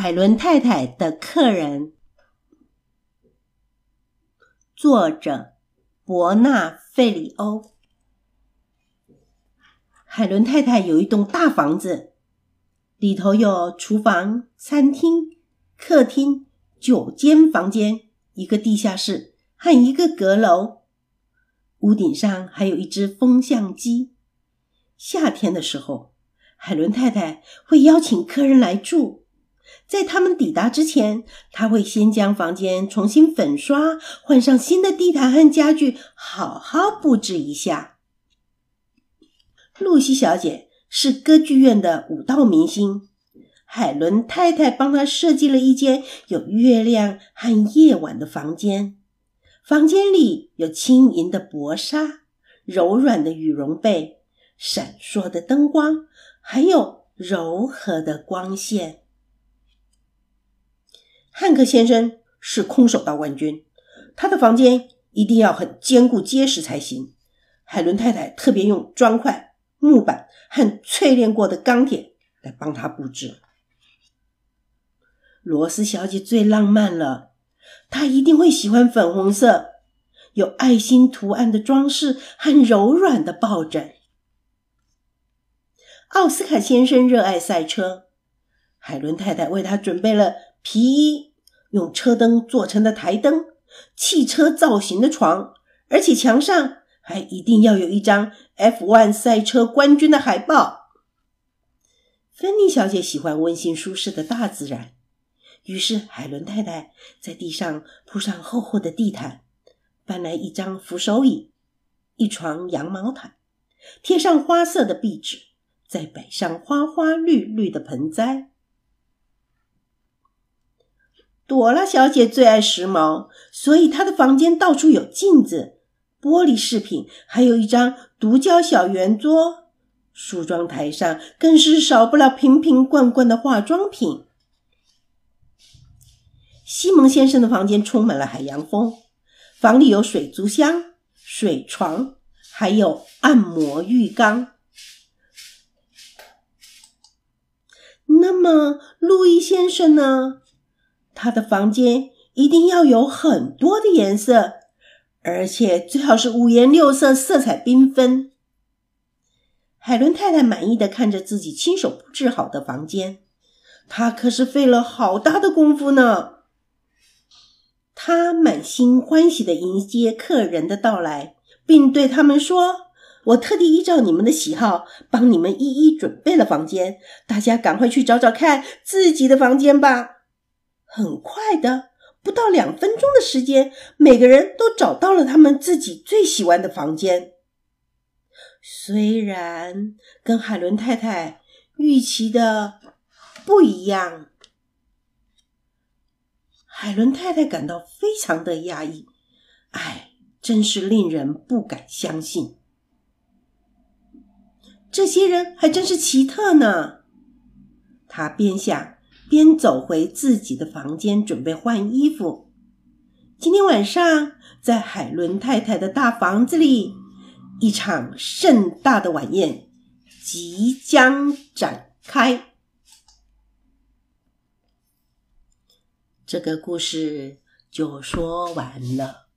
海伦太太的客人，作者伯纳·费里欧。海伦太太有一栋大房子，里头有厨房、餐厅、客厅、九间房间、一个地下室和一个阁楼。屋顶上还有一只风向机。夏天的时候，海伦太太会邀请客人来住。在他们抵达之前，他会先将房间重新粉刷，换上新的地毯和家具，好好布置一下。露西小姐是歌剧院的舞蹈明星，海伦太太帮她设计了一间有月亮和夜晚的房间。房间里有轻盈的薄纱、柔软的羽绒被、闪烁的灯光，还有柔和的光线。汉克先生是空手道冠军，他的房间一定要很坚固结实才行。海伦太太特别用砖块、木板和淬炼过的钢铁来帮他布置。罗斯小姐最浪漫了，她一定会喜欢粉红色，有爱心图案的装饰和柔软的抱枕。奥斯卡先生热爱赛车，海伦太太为他准备了皮衣。用车灯做成的台灯，汽车造型的床，而且墙上还一定要有一张 F1 赛车冠军的海报。芬妮小姐喜欢温馨舒适的大自然，于是海伦太太在地上铺上厚厚的地毯，搬来一张扶手椅，一床羊毛毯，贴上花色的壁纸，再摆上花花绿绿的盆栽。朵拉小姐最爱时髦，所以她的房间到处有镜子、玻璃饰品，还有一张独角小圆桌。梳妆台上更是少不了瓶瓶罐罐的化妆品。西蒙先生的房间充满了海洋风，房里有水族箱、水床，还有按摩浴缸。那么，路易先生呢？他的房间一定要有很多的颜色，而且最好是五颜六色、色彩缤纷。海伦太太满意的看着自己亲手布置好的房间，她可是费了好大的功夫呢。她满心欢喜的迎接客人的到来，并对他们说：“我特地依照你们的喜好，帮你们一一准备了房间，大家赶快去找找看自己的房间吧。”很快的，不到两分钟的时间，每个人都找到了他们自己最喜欢的房间。虽然跟海伦太太预期的不一样，海伦太太感到非常的压抑。哎，真是令人不敢相信，这些人还真是奇特呢。他边想。边走回自己的房间，准备换衣服。今天晚上，在海伦太太的大房子里，一场盛大的晚宴即将展开。这个故事就说完了。